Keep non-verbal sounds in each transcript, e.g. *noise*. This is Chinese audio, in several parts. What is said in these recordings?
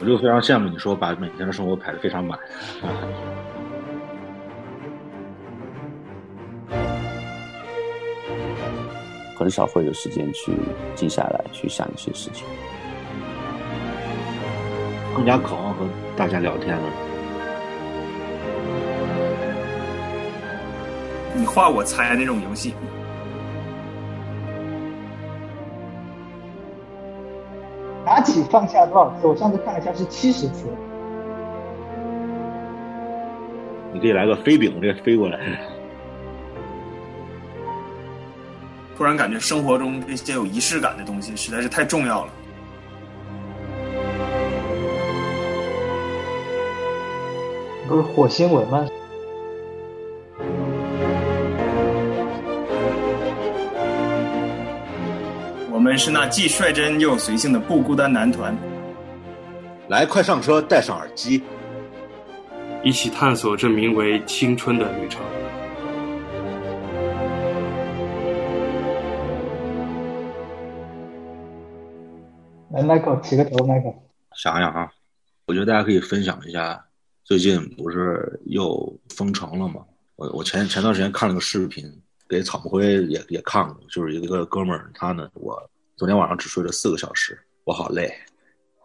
我就非常羡慕你说把每天的生活排得非常满。很少会有时间去静下来去想一些事情，更加渴望和大家聊天了。你画我猜那种游戏。起放下多少次？我上次看了一下是七十次。你可以来个飞饼，这飞过来。突然感觉生活中这些有仪式感的东西实在是太重要了。不是火星文吗？是那既率真又随性的不孤单男团。来，快上车，戴上耳机，一起探索这名为青春的旅程。来，Michael 起个头，Michael。想想啊，我觉得大家可以分享一下，最近不是又封城了吗？我我前前段时间看了个视频。给草木灰也也看过，就是一个哥们儿，他呢，我昨天晚上只睡了四个小时，我好累。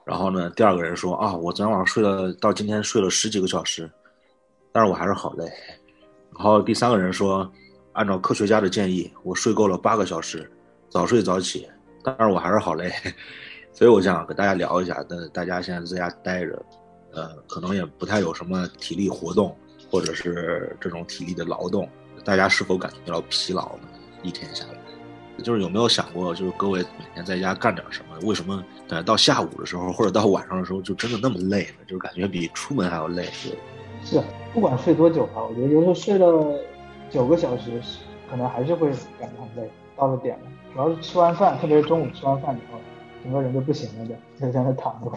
然后呢，第二个人说啊，我昨天晚上睡了，到今天睡了十几个小时，但是我还是好累。然后第三个人说，按照科学家的建议，我睡够了八个小时，早睡早起，但是我还是好累。*laughs* 所以我想跟大家聊一下，那大家现在在家待着，呃，可能也不太有什么体力活动，或者是这种体力的劳动。大家是否感觉到疲劳呢？一天下来，就是有没有想过，就是各位每天在家干点什么？为什么呃到下午的时候或者到晚上的时候就真的那么累呢？就是感觉比出门还要累。是，不管睡多久吧，我觉得有时候睡了九个小时，可能还是会感觉很累。到了点了，主要是吃完饭，特别是中午吃完饭以后，整个人就不行了，就就在那躺着。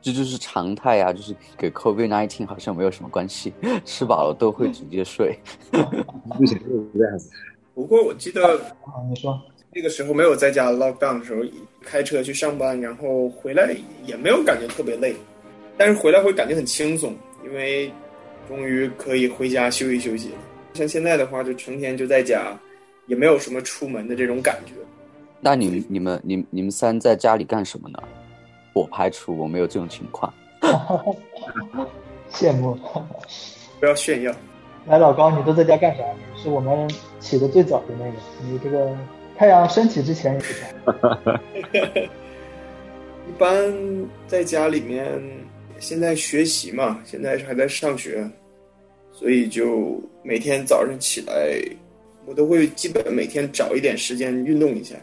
这就是常态呀，就是给 COVID nineteen 好像没有什么关系，*laughs* 吃饱了都会直接睡。*laughs* 不行，这样子。不过我记得，啊你说那个时候没有在家 lockdown 的时候，开车去上班，然后回来也没有感觉特别累，但是回来会感觉很轻松，因为终于可以回家休息休息了。像现在的话，就成天就在家，也没有什么出门的这种感觉。那你们、你们、你、你们三在家里干什么呢？我排除我没有这种情况，*laughs* 羡慕，*laughs* 不要炫耀。来，老高，你都在家干啥？是我们起的最早的那个，你这个太阳升起之前也在。*laughs* 一般在家里面，现在学习嘛，现在还在上学，所以就每天早上起来，我都会基本每天找一点时间运动一下。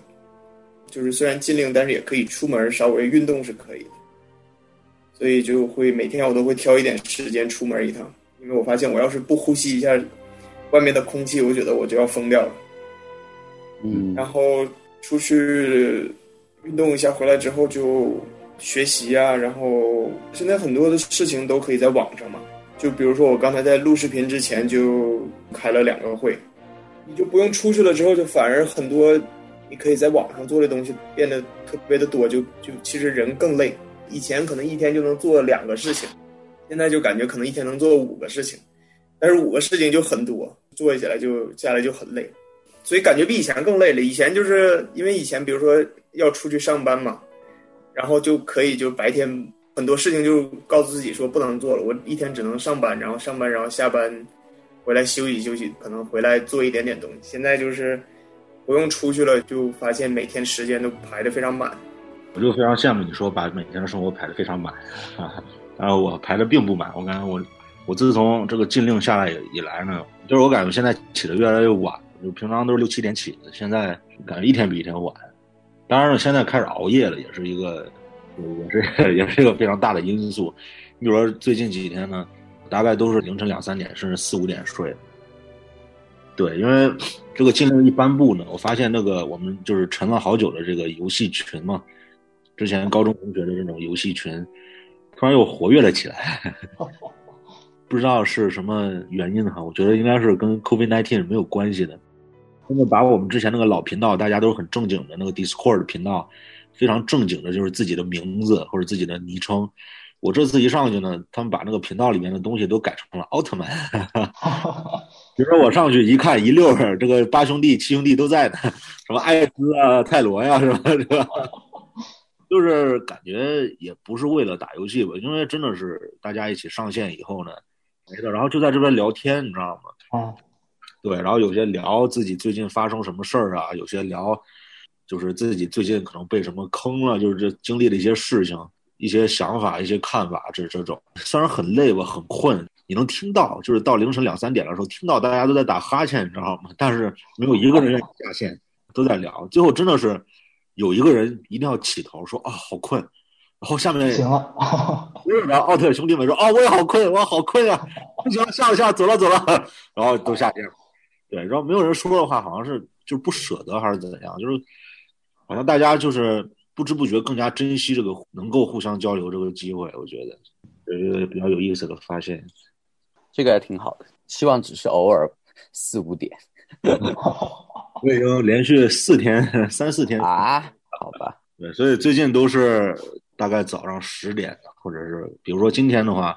就是虽然禁令，但是也可以出门稍微运动是可以的，所以就会每天我都会挑一点时间出门一趟，因为我发现我要是不呼吸一下外面的空气，我觉得我就要疯掉了。嗯，然后出去运动一下，回来之后就学习啊，然后现在很多的事情都可以在网上嘛，就比如说我刚才在录视频之前就开了两个会，你就不用出去了，之后就反而很多。你可以在网上做的东西变得特别的多，就就其实人更累。以前可能一天就能做两个事情，现在就感觉可能一天能做五个事情，但是五个事情就很多，做起来就下来就很累，所以感觉比以前更累了。以前就是因为以前比如说要出去上班嘛，然后就可以就白天很多事情就告诉自己说不能做了，我一天只能上班，然后上班然后下班回来休息休息，可能回来做一点点东西。现在就是。不用出去了，就发现每天时间都排得非常满。我就非常羡慕你说把每天的生活排得非常满啊！然后我排的并不满。我感觉我我自从这个禁令下来以来呢，就是我感觉现在起的越来越晚。就平常都是六七点起的，现在感觉一天比一天晚。当然了，现在开始熬夜了，也是一个也是 *laughs* 也是一个非常大的因素。你比如说最近几天呢，大概都是凌晨两三点甚至四五点睡。对，因为这个禁令一颁布呢，我发现那个我们就是沉了好久的这个游戏群嘛，之前高中同学的这种游戏群，突然又活跃了起来，*laughs* 不知道是什么原因哈，我觉得应该是跟 COVID-19 没有关系的，他们把我们之前那个老频道，大家都是很正经的那个 Discord 频道，非常正经的，就是自己的名字或者自己的昵称，我这次一上去呢，他们把那个频道里面的东西都改成了奥特曼。*laughs* 比如说我上去一看，一溜儿这个八兄弟、七兄弟都在呢，什么艾斯啊、泰罗呀，是吧？是吧？就是感觉也不是为了打游戏吧，因为真的是大家一起上线以后呢，没的，然后就在这边聊天，你知道吗？啊，对，然后有些聊自己最近发生什么事儿啊，有些聊就是自己最近可能被什么坑了，就是这经历的一些事情、一些想法、一些看法，这这种虽然很累吧，很困，你能听到，就是到凌晨两三点的时候，听到大家都在打哈欠，你知道吗？但是没有一个人愿意下线，都在聊，最后真的是有一个人一定要起头说啊，好困。然后下面行了，然后奥特兄弟们说：“啊，我也好困，我好困啊！不行了，下了下了，走了走了。”然后都下线了。对，然后没有人说的话，好像是就是不舍得还是怎样，就是好像大家就是不知不觉更加珍惜这个能够互相交流这个机会。我觉得有一个比较有意思的发现。这个还挺好的，希望只是偶尔四五点 *laughs* 我已经连续四天、三四天啊，好吧，对，所以最近都是大概早上十点，或者是比如说今天的话，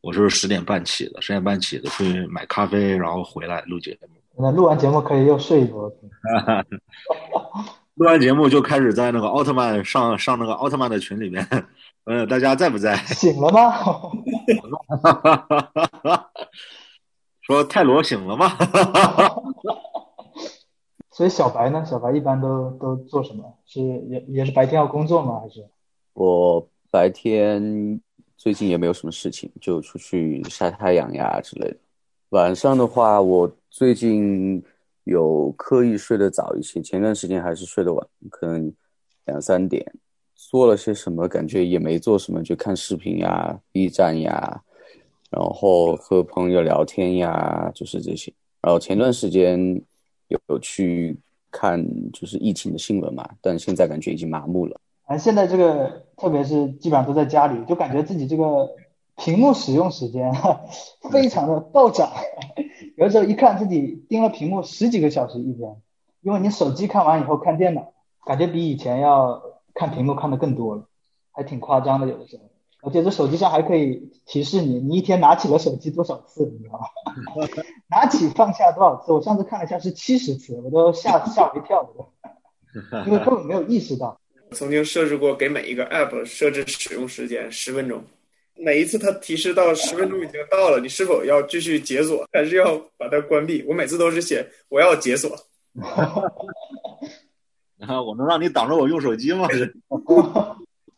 我是十点半起的，十点半起的去买咖啡，然后回来录节目。那录完节目可以又睡一波。*laughs* 录完节目就开始在那个奥特曼上上那个奥特曼的群里面，呃，大家在不在？*laughs* 醒了吗？*laughs* 说泰罗醒了吗？所以小白呢？小白一般都都做什么？是也也是白天要工作吗？还是我白天最近也没有什么事情，就出去晒太阳呀之类的。晚上的话，我最近有刻意睡得早一些，前段时间还是睡得晚，可能两三点。做了些什么？感觉也没做什么，就看视频呀、B 站呀，然后和朋友聊天呀，就是这些。然后前段时间有有去看就是疫情的新闻嘛，但现在感觉已经麻木了。哎现在这个，特别是基本上都在家里，就感觉自己这个屏幕使用时间 *laughs* 非常的暴涨。有的时候一看自己盯了屏幕十几个小时一天，因为你手机看完以后看电脑，感觉比以前要看屏幕看的更多了，还挺夸张的。有的时候，而且这手机上还可以提示你，你一天拿起了手机多少次，你知道吗？*laughs* 拿起放下多少次？我上次看了一下是七十次，我都吓吓我一跳，*laughs* 因为根本没有意识到。*laughs* 曾经设置过给每一个 app 设置使用时间十分钟，每一次它提示到十分钟已经到了，你是否要继续解锁，还是要把它关闭？我每次都是写我要解锁。啊，我能让你挡着我用手机吗？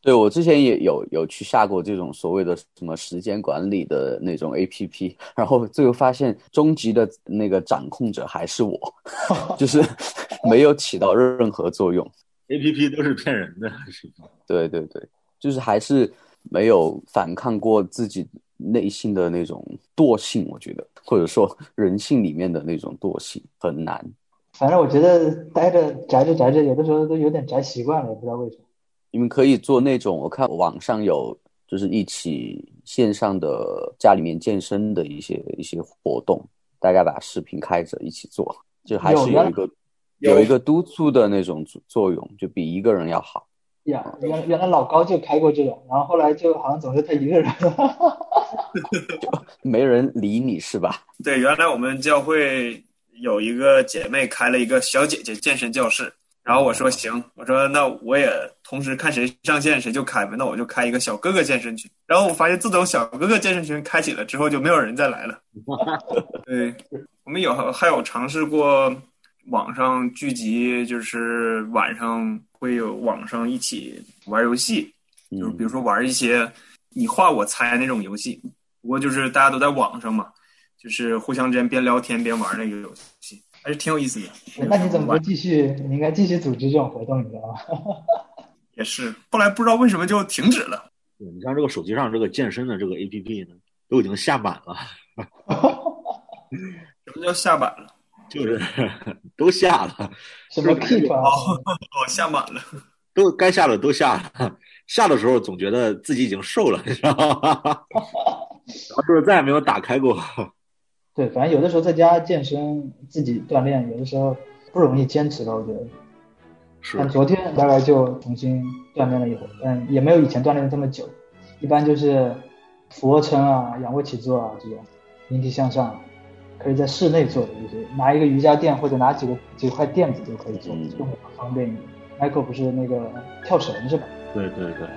对我之前也有有去下过这种所谓的什么时间管理的那种 A P P，*laughs* 然后最后发现终极的那个掌控者还是我，*laughs* 就是 *laughs* 没有起到任何作用。A P P 都是骗人的，是？对对对，就是还是没有反抗过自己内心的那种惰性，我觉得，或者说人性里面的那种惰性很难。反正我觉得待着宅着宅着，有的时候都有点宅习惯了，也不知道为什么。你们可以做那种，我看网上有就是一起线上的家里面健身的一些一些活动，大家把视频开着一起做，就还是有一个有有一个督促的那种作作用，就比一个人要好。呀，原原来老高就开过这种，然后后来就好像总是他一个人。*laughs* 没人理你是吧？对，原来我们教会有一个姐妹开了一个小姐姐健身教室，然后我说行，我说那我也同时看谁上线谁就开呗，那我就开一个小哥哥健身群。然后我发现自从小哥哥健身群开启了之后，就没有人再来了。*laughs* 对，我们有还有尝试过网上聚集，就是晚上会有网上一起玩游戏，就是比如说玩一些你画我猜那种游戏。不过就是大家都在网上嘛，就是互相之间边聊天边玩那个游戏，还是挺有意思的。那你怎么不继续？你应该继续组织这种活动，你知道吗？*laughs* 也是，后来不知道为什么就停止了。对你像这个手机上这个健身的这个 A P P 呢，都已经下满了，*laughs* 什么叫下满了？就是 *laughs* 都下了，什么 Keep 啊？哦，下满了。都该下的都下了。下的时候总觉得自己已经瘦了，你知道吗？然后就是再也没有打开过。对，反正有的时候在家健身，自己锻炼，有的时候不容易坚持吧，我觉得。是但昨天大概就重新锻炼了一会儿，但也没有以前锻炼的这么久。一般就是俯卧撑啊、仰卧起坐啊这种引体向上，可以在室内做的，就是拿一个瑜伽垫或者拿几个几块垫子就可以做，嗯这种方便一点。Michael 不是那个跳绳是吧？对对对，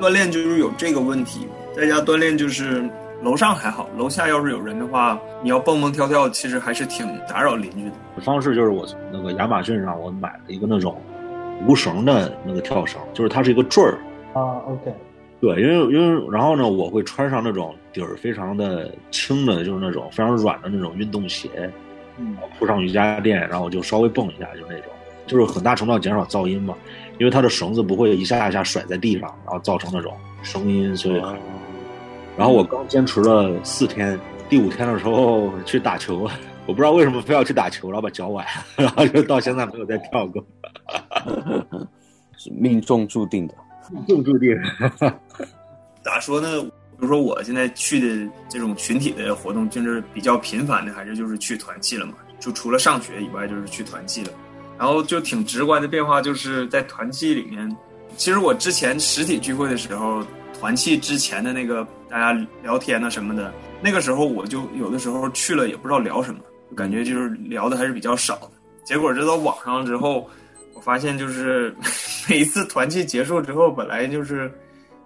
锻炼就是有这个问题，在家锻炼就是楼上还好，楼下要是有人的话，你要蹦蹦跳跳，其实还是挺打扰邻居的。方式就是我从那个亚马逊上我买了一个那种无绳的那个跳绳，就是它是一个坠儿。啊，OK，对，因为因为然后呢，我会穿上那种底儿非常的轻的，就是那种非常软的那种运动鞋，嗯铺上瑜伽垫，然后我就稍微蹦一下，就那种，就是很大程度上减少噪音嘛，因为它的绳子不会一下一下甩在地上，然后造成那种声音，所以。然后我刚坚持了四天，第五天的时候去打球，*laughs* 我不知道为什么非要去打球，然后把脚崴了，*laughs* 然后就到现在没有再跳过，是 *laughs* 命中注定的。命中注定。咋说呢？比如说我现在去的这种群体的活动，就是比较频繁的，还是就是去团契了嘛。就除了上学以外，就是去团契了。然后就挺直观的变化，就是在团契里面，其实我之前实体聚会的时候，团契之前的那个大家聊天啊什么的，那个时候我就有的时候去了也不知道聊什么，感觉就是聊的还是比较少。结果这到网上之后，我发现就是 *laughs* 每一次团契结束之后，本来就是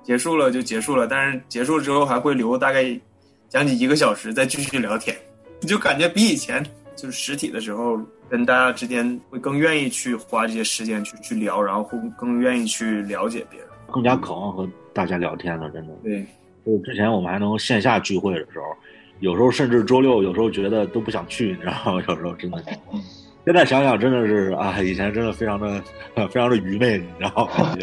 结束了就结束了，但是结束之后还会留大概将近一个小时再继续聊天，*laughs* 就感觉比以前就是实体的时候跟大家之间会更愿意去花这些时间去去聊，然后会更愿意去了解别人。更加渴望和大家聊天了，真的。对，就是之前我们还能线下聚会的时候，有时候甚至周六，有时候觉得都不想去，你知道吗？有时候真的。现在想想，真的是啊，以前真的非常的非常的愚昧，你知道吗？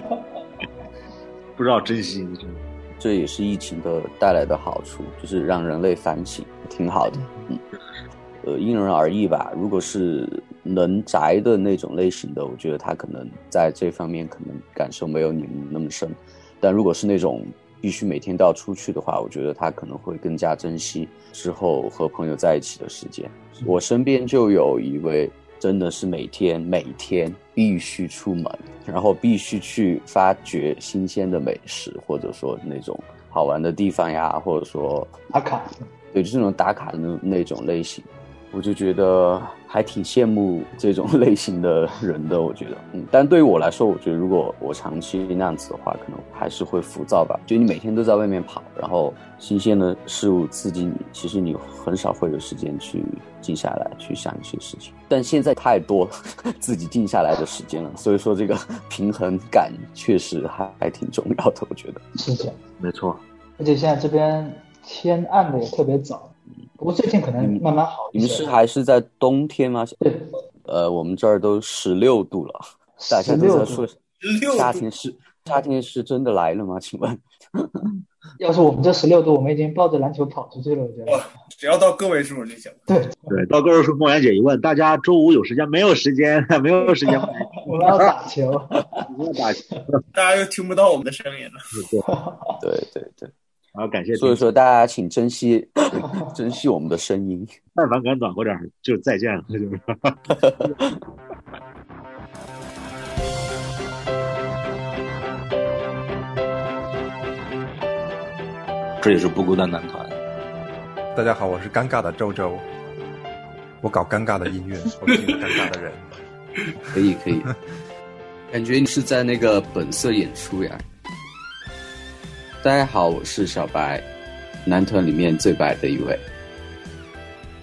*laughs* 不知道珍惜，真的。这也是疫情的带来的好处，就是让人类反省，挺好的。嗯，呃，因人而异吧。如果是能宅的那种类型的，我觉得他可能在这方面可能感受没有你们那么深。但如果是那种必须每天都要出去的话，我觉得他可能会更加珍惜之后和朋友在一起的时间。我身边就有一位真的是每天每天必须出门，然后必须去发掘新鲜的美食，或者说那种好玩的地方呀，或者说打卡，对，就是那种打卡的那那种类型，我就觉得还挺羡慕这种类型的人的。我觉得，嗯，但对于我来说，我觉得如果我长期那样子的话，可能还是会浮躁吧。就你每天都在外面跑，然后新鲜的事物刺激你，其实你很少会有时间去静下来去想一些事情。但现在太多自己静下来的时间了，所以说这个平衡感确实还还挺重要的。我觉得，谢谢。没错，而且现在这边天暗的也特别早，不过最近可能慢慢好你们。是还是在冬天吗？对，呃，我们这儿都十六度了，大家都16在说16夏天是夏天是真的来了吗？请问？要是我们这十六度，我们已经抱着篮球跑出去了。我觉得，只要到个位数就行。对，对。到个位数，梦妍姐一问，大家周五有时间没有时间？没有时间，*laughs* *laughs* 我们要打球。*laughs* 不要打球。大家又听不到我们的声音了。对对对，然后感谢。所以说大家请珍惜 *laughs* 珍惜我们的声音。但凡敢暖和点，就再见了，就是。*laughs* 这也是不孤单男团。大家好，我是尴尬的周周，我搞尴尬的音乐，我是一个尴尬的人。可 *laughs* 以可以，感觉你是在那个本色演出呀。大家好，我是小白，男团里面最白的一位。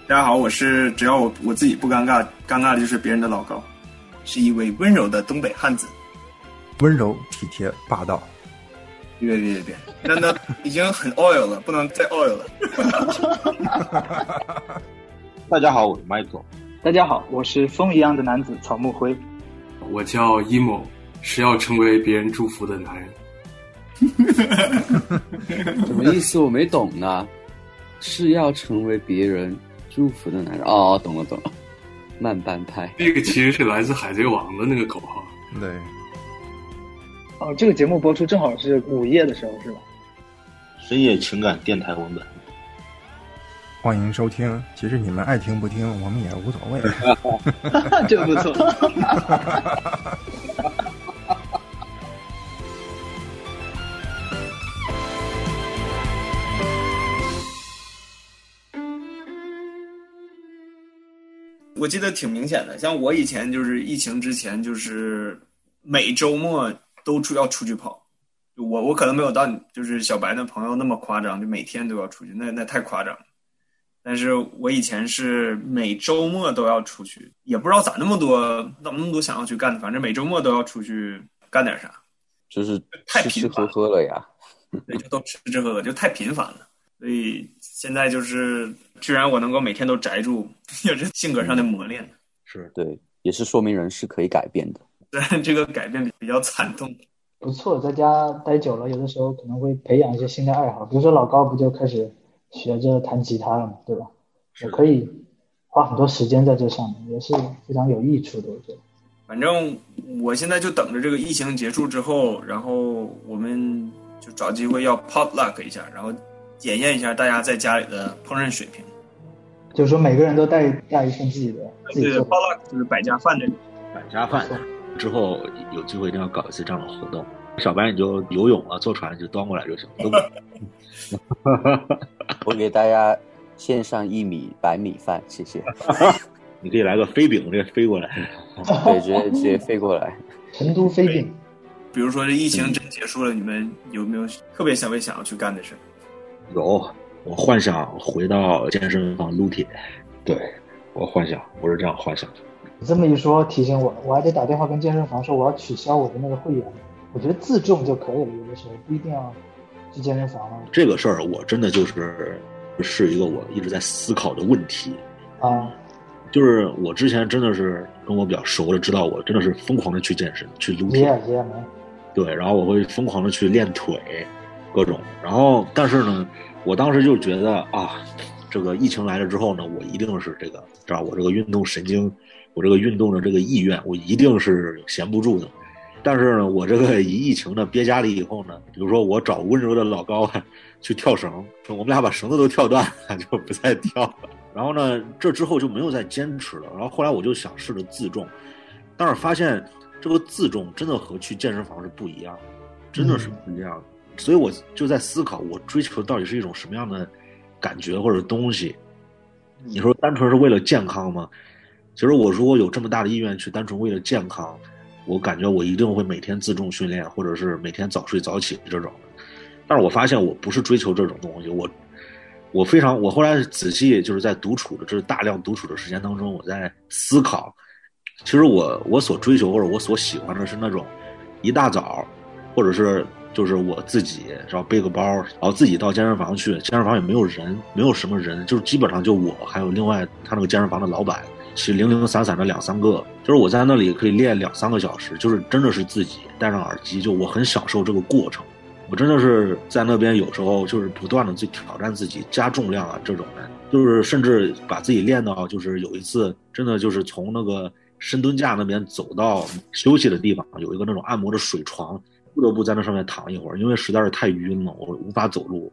大家好，我是只要我我自己不尴尬，尴尬的就是别人的老高，是一位温柔的东北汉子。温柔、体贴、霸道。别别别别，那那已经很 oil 了，不能再 oil 了。*laughs* 大家好，我是 Michael。大家好，我是风一样的男子草木灰。我叫 emo，是要成为别人祝福的男人。*laughs* 什么意思？我没懂呢。是要成为别人祝福的男人哦，懂了懂了。慢半拍，这个其实是来自《海贼王》的那个口号。对。哦，这个节目播出正好是午夜的时候，是吧？深夜情感电台文本。欢迎收听。其实你们爱听不听，我们也无所谓。*laughs* *laughs* 这不错。我记得挺明显的，像我以前就是疫情之前，就是每周末都出要出去跑。我我可能没有到你就是小白的朋友那么夸张，就每天都要出去，那那太夸张了。但是我以前是每周末都要出去，也不知道咋那么多，怎么那么多想要去干的，反正每周末都要出去干点啥，就是太吃吃频繁喝喝了呀。对，就都吃吃喝喝，就太频繁了。所以现在就是，居然我能够每天都宅住，*laughs* 也是性格上的磨练。是对，也是说明人是可以改变的。对这个改变比较惨痛，不错，在家待久了，有的时候可能会培养一些新的爱好，比如说老高不就开始学着弹吉他了嘛，对吧？也可以花很多时间在这上面，也是非常有益处的，我觉得。反正我现在就等着这个疫情结束之后，然后我们就找机会要 potluck 一下，然后检验一下大家在家里的烹饪水平。就是说每个人都带带一份自己的自己对做的就是百家饭这种。百家饭。之后有机会一定要搞一次这样的活动。小白你就游泳啊，坐船就端过来就行。都 *laughs* 我给大家献上一米白米饭，谢谢。*laughs* 你可以来个飞饼，直接飞过来。对，直接直接飞过来。成都飞饼。比如说这疫情真结束了，你们有没有特别想为想要去干的事？有，我幻想回到健身房撸铁。对，我幻想，我是这样幻想的。你这么一说，提醒我，我还得打电话跟健身房说我要取消我的那个会员。我觉得自重就可以了，有的时候不一定要去健身房了这个事儿，我真的就是是一个我一直在思考的问题。啊。就是我之前真的是跟我比较熟的，知道我真的是疯狂的去健身，去撸铁。对，然后我会疯狂的去练腿，各种。然后，但是呢，我当时就觉得啊，这个疫情来了之后呢，我一定是这个，知道我这个运动神经，我这个运动的这个意愿，我一定是闲不住的。但是呢，我这个 *laughs* 一疫情呢憋家里以后呢，比如说我找温柔的老高去跳绳，我们俩把绳子都跳断了，就不再跳了。然后呢，这之后就没有再坚持了。然后后来我就想试着自重，但是发现这个自重真的和去健身房是不一样，真的是不一样的。所以我就在思考，我追求到底是一种什么样的感觉或者东西？你说单纯是为了健康吗？其实我如果有这么大的意愿去单纯为了健康，我感觉我一定会每天自重训练，或者是每天早睡早起这种。但是我发现我不是追求这种东西，我我非常我后来仔细就是在独处的这大量独处的时间当中，我在思考，其实我我所追求或者我所喜欢的是那种一大早，或者是就是我自己然后背个包，然后自己到健身房去，健身房也没有人，没有什么人，就是基本上就我还有另外他那个健身房的老板。其实零零散散的两三个，就是我在那里可以练两三个小时，就是真的是自己戴上耳机，就我很享受这个过程。我真的是在那边有时候就是不断的去挑战自己，加重量啊这种的，就是甚至把自己练到就是有一次真的就是从那个深蹲架那边走到休息的地方，有一个那种按摩的水床，不得不在那上面躺一会儿，因为实在是太晕了，我无法走路。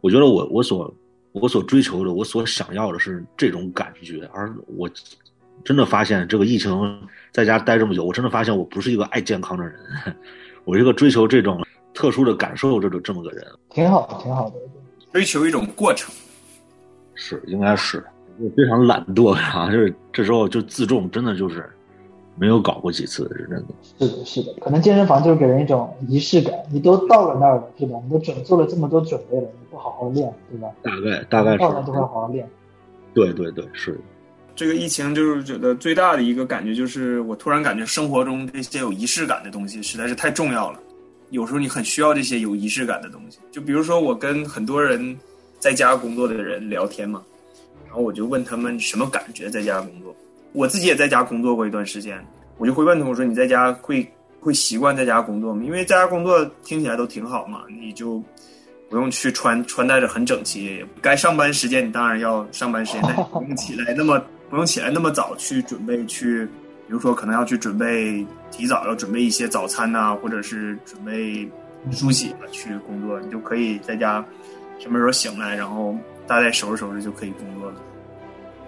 我觉得我我所我所追求的，我所想要的是这种感觉，而我真的发现这个疫情在家待这么久，我真的发现我不是一个爱健康的人，*laughs* 我是一个追求这种特殊的感受这种这么个人。挺好的，挺好的。追求一种过程，是应该是我非常懒惰啊，就是这时候就自重，真的就是没有搞过几次，是真的。是的，是的，可能健身房就是给人一种仪式感，你都到了那儿了，是吧？你都准做了这么多准备了，你不好好练，对吧？大概大概是到那就会好好练。对对对，是的。这个疫情就是觉得最大的一个感觉就是，我突然感觉生活中这些有仪式感的东西实在是太重要了。有时候你很需要这些有仪式感的东西，就比如说我跟很多人在家工作的人聊天嘛，然后我就问他们什么感觉在家工作。我自己也在家工作过一段时间，我就会问他我说你在家会会习惯在家工作吗？因为在家工作听起来都挺好嘛，你就不用去穿穿戴着很整齐，该上班时间你当然要上班时间，但 *laughs* 不用起来那么不用起来那么早去准备去，比如说可能要去准备提早要准备一些早餐呐、或者是准备梳洗啊去工作，你就可以在家什么时候醒来，然后大概收拾收拾就可以工作了。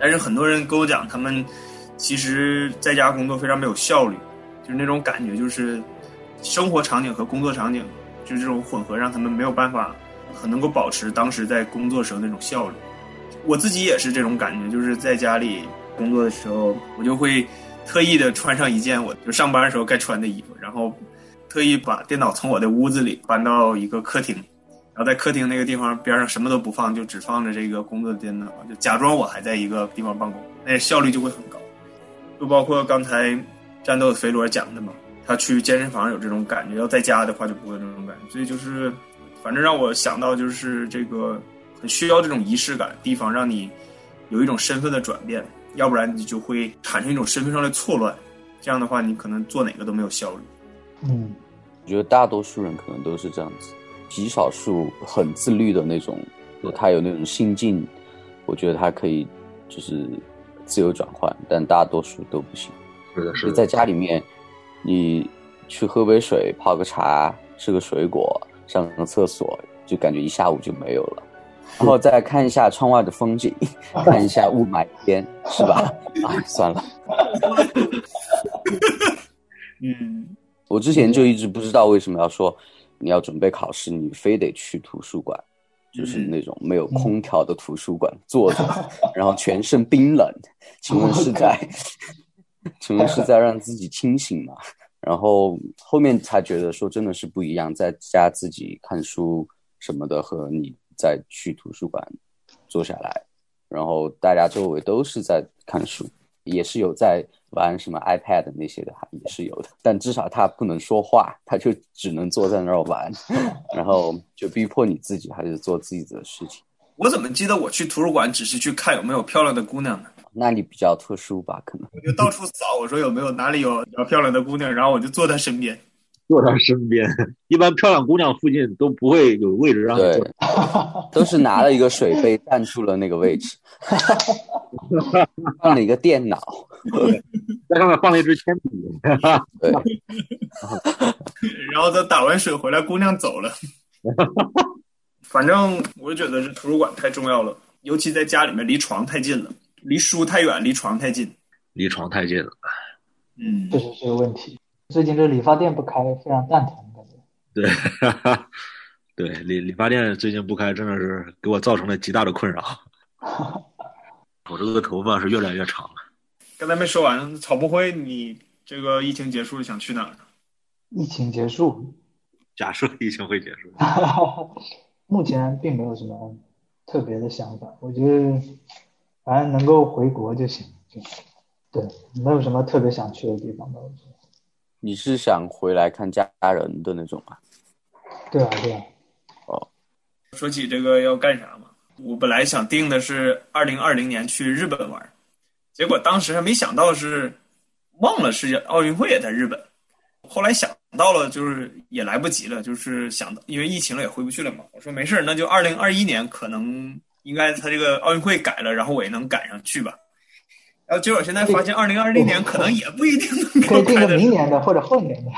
但是很多人跟我讲，他们其实在家工作非常没有效率，就是那种感觉，就是生活场景和工作场景就是这种混合，让他们没有办法很能够保持当时在工作时候那种效率。我自己也是这种感觉，就是在家里工作的时候，我就会特意的穿上一件我就上班时候该穿的衣服，然后特意把电脑从我的屋子里搬到一个客厅，然后在客厅那个地方边上什么都不放，就只放着这个工作的电脑，就假装我还在一个地方办公，那效率就会很高。就包括刚才战斗的肥罗讲的嘛，他去健身房有这种感觉，要在家的话就不会有这种感觉，所以就是反正让我想到就是这个。很需要这种仪式感地方，让你有一种身份的转变，要不然你就会产生一种身份上的错乱。这样的话，你可能做哪个都没有效率。嗯，我觉得大多数人可能都是这样子，极少数很自律的那种，他有那种心境，我觉得他可以就是自由转换，但大多数都不行。是的，是在家里面，你去喝杯水、泡个茶、吃个水果、上个厕所，就感觉一下午就没有了。*laughs* 然后再看一下窗外的风景，*laughs* 看一下雾霾天，是吧？*laughs* 啊，算了。嗯，我之前就一直不知道为什么要说你要准备考试，你非得去图书馆，就是那种没有空调的图书馆坐着，*laughs* 然后全身冰冷。请问是在？*laughs* 请问是在让自己清醒吗？然后后面才觉得说真的是不一样，在家自己看书什么的和你。再去图书馆坐下来，然后大家周围都是在看书，也是有在玩什么 iPad 那些的，也是有的。但至少他不能说话，他就只能坐在那儿玩，*laughs* 然后就逼迫你自己还是做自己的事情。我怎么记得我去图书馆只是去看有没有漂亮的姑娘呢？那你比较特殊吧？可能我就到处扫，我说有没有哪里有比较漂亮的姑娘，然后我就坐在身边。坐他身边，一般漂亮姑娘附近都不会有位置让你坐，都是拿了一个水杯 *laughs* 占住了那个位置，*laughs* 放了一个电脑，在上面放了一支铅笔，对，*laughs* 然后他打完水回来，姑娘走了。反正我觉得这图书馆太重要了，尤其在家里面离床太近了，离书太远，离床太近，离床太近了，嗯，确实是个问题。最近这理发店不开，非常蛋疼，感觉。对，*laughs* 对，理理发店最近不开，真的是给我造成了极大的困扰。*laughs* 我这个头发是越来越长了。刚才没说完，草木灰，你这个疫情结束想去哪儿呢？疫情结束，假设疫情会结束，*laughs* 目前并没有什么特别的想法。我觉得反正能够回国就行，就对，没有什么特别想去的地方吧。我觉得。你是想回来看家人的那种吗？对啊，对啊。哦，说起这个要干啥嘛？我本来想定的是二零二零年去日本玩，结果当时还没想到是忘了是奥运会也在日本。后来想到了，就是也来不及了，就是想到因为疫情了也回不去了嘛。我说没事那就二零二一年可能应该他这个奥运会改了，然后我也能赶上去吧。然后结果现在发现，二零二零年可能也不一定能可以定个明年的或者后年的，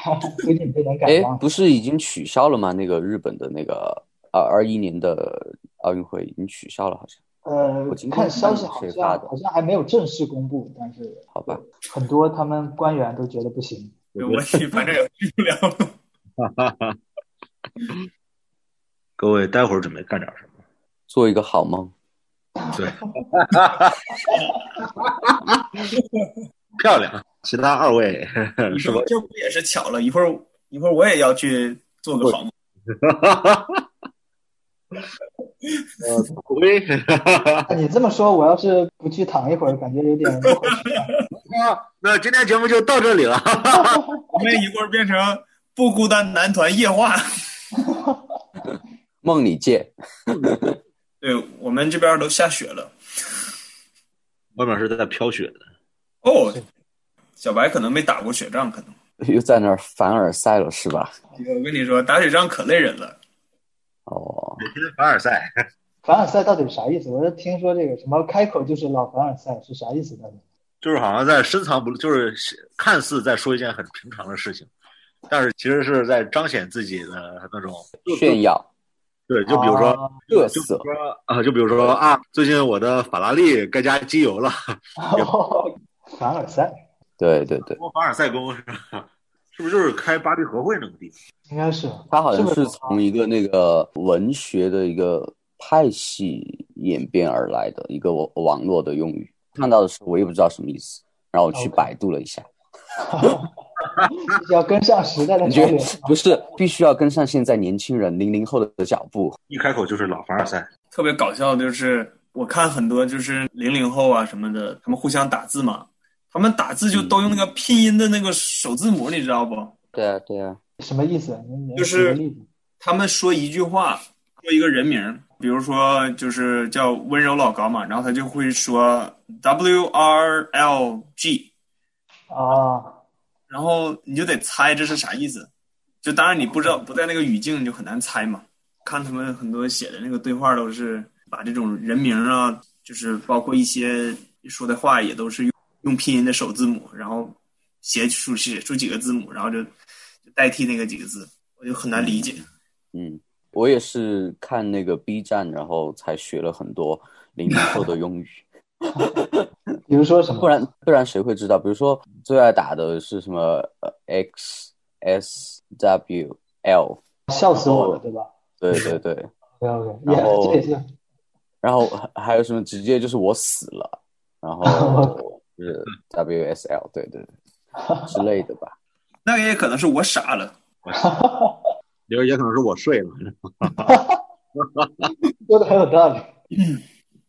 不一定不能改。哎，不是已经取消了吗？那个日本的那个二二一年的奥运会已经取消了，好像。呃，我看消息好像好像还没有正式公布，但是好吧，很多他们官员都觉得不行。*laughs* 没问题，反正也去不了。哈哈哈。各位，待会儿准备干点什么？做一个好梦。对，*laughs* 漂亮。其他二位，是吧？这不也是巧了？一会儿一会儿我也要去做个好梦。*laughs* 呃，灰。*laughs* 你这么说，我要是不去躺一会儿，感觉有点不合适。那今天节目就到这里了。我们一会儿变成不孤单男团夜话。梦里见。对我们这边都下雪了，外面是在飘雪的。哦，小白可能没打过雪仗，可能又在那儿凡尔赛了，是吧？我跟你说，打雪仗可累人了。哦，凡尔赛，凡尔赛到底是啥意思？我是听说这个什么开口就是老凡尔赛是啥意思？到底就是好像在深藏不露，就是看似在说一件很平常的事情，但是其实是在彰显自己的那种炫耀。对，就比如说，嘚瑟啊，就比如说啊，最近我的法拉利该加机油了。*laughs* 凡尔赛，对对对，凡尔赛宫是吧？是不是就是开巴黎和会那个地方？应该是，他好像是从一个那个文学的一个派系演变而来的一个网网络的用语。看到的时候我也不知道什么意思，然后我去百度了一下，必 *laughs* 须 *laughs* 要跟上时代的感觉潮流。不是必须要跟上现在年轻人零零后的脚步。一开口就是老凡尔赛，特别搞笑的就是，我看很多就是零零后啊什么的，他们互相打字嘛，他们打字就都用那个拼音的那个首字母，你知道不？对啊，对啊，什么意思？就是他们说一句话，说一个人名，比如说就是叫温柔老高嘛，然后他就会说 W R L G，啊，然后你就得猜这是啥意思。就当然你不知道不在那个语境，你就很难猜嘛。看他们很多写的那个对话都是把这种人名啊，就是包括一些说的话也都是用用拼音的首字母，然后写出写出几个字母，然后就就代替那个几个字，我就很难理解。嗯，我也是看那个 B 站，然后才学了很多零零后的用语。*laughs* 比如说什么？不然不然谁会知道？比如说最爱打的是什么呃 X S W L，笑死我了，对吧对对对，？OK OK，然后然后还还有什么直接就是我死了，然后 *laughs* 是 W S L，对对对之类的吧。*laughs* 那个也可能是我傻了，*laughs* 也也可能是我睡了。说的很有道理。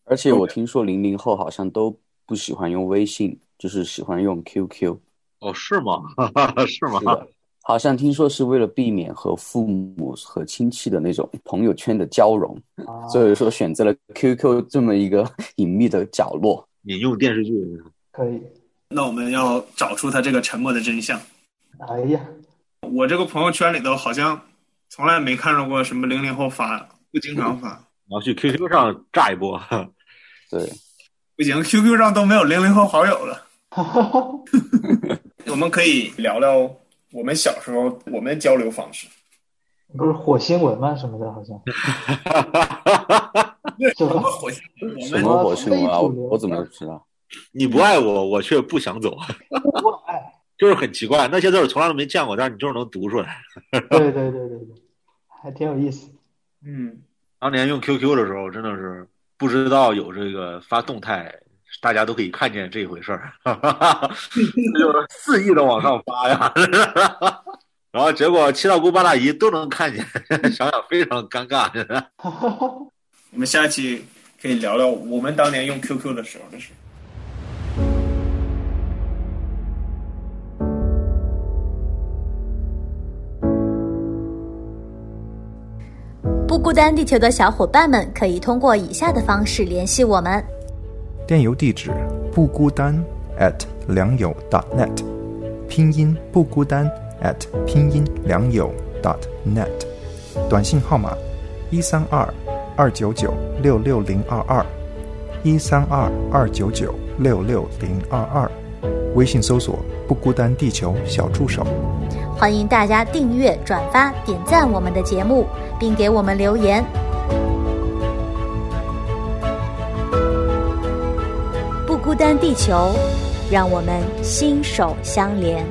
而且我听说零零后好像都不喜欢用微信，就是喜欢用 QQ。哦，是吗？*laughs* 是吗？是的，好像听说是为了避免和父母和亲戚的那种朋友圈的交融，啊，所以说选择了 QQ 这么一个 *laughs* 隐秘的角落。引用电视剧，可以。那我们要找出他这个沉默的真相。哎呀，我这个朋友圈里头好像从来没看到过什么零零后发，不经常发。然后去 QQ 上炸一波。对，不行，QQ 上都没有零零后好友了。*laughs* 我们可以聊聊我们小时候我们交流方式。不是火星文吗？什么的，好像是什么？火星？我们什么火星文啊？我我怎么知道？你不爱我，我却不想走，我爱。就是很奇怪。那些字儿从来都没见过，但是你就是能读出来。对对对对对，还挺有意思。嗯，当年用 QQ 的时候，真的是不知道有这个发动态，大家都可以看见这一回事儿，*laughs* 就是肆意的往上发呀。*laughs* 然后结果七大姑八大姨都能看见，想想非常尴尬。*laughs* 我们下期可以聊聊我们当年用 QQ 的时候的事。不孤单地球的小伙伴们可以通过以下的方式联系我们：电邮地址不孤单 at 良友 dot .net，拼音不孤单 at 拼音良友 dot .net，短信号码一三二二九九六六零二二。一三二二九九六六零二二，微信搜索“不孤单地球”小助手。欢迎大家订阅、转发、点赞我们的节目，并给我们留言。不孤单地球，让我们心手相连。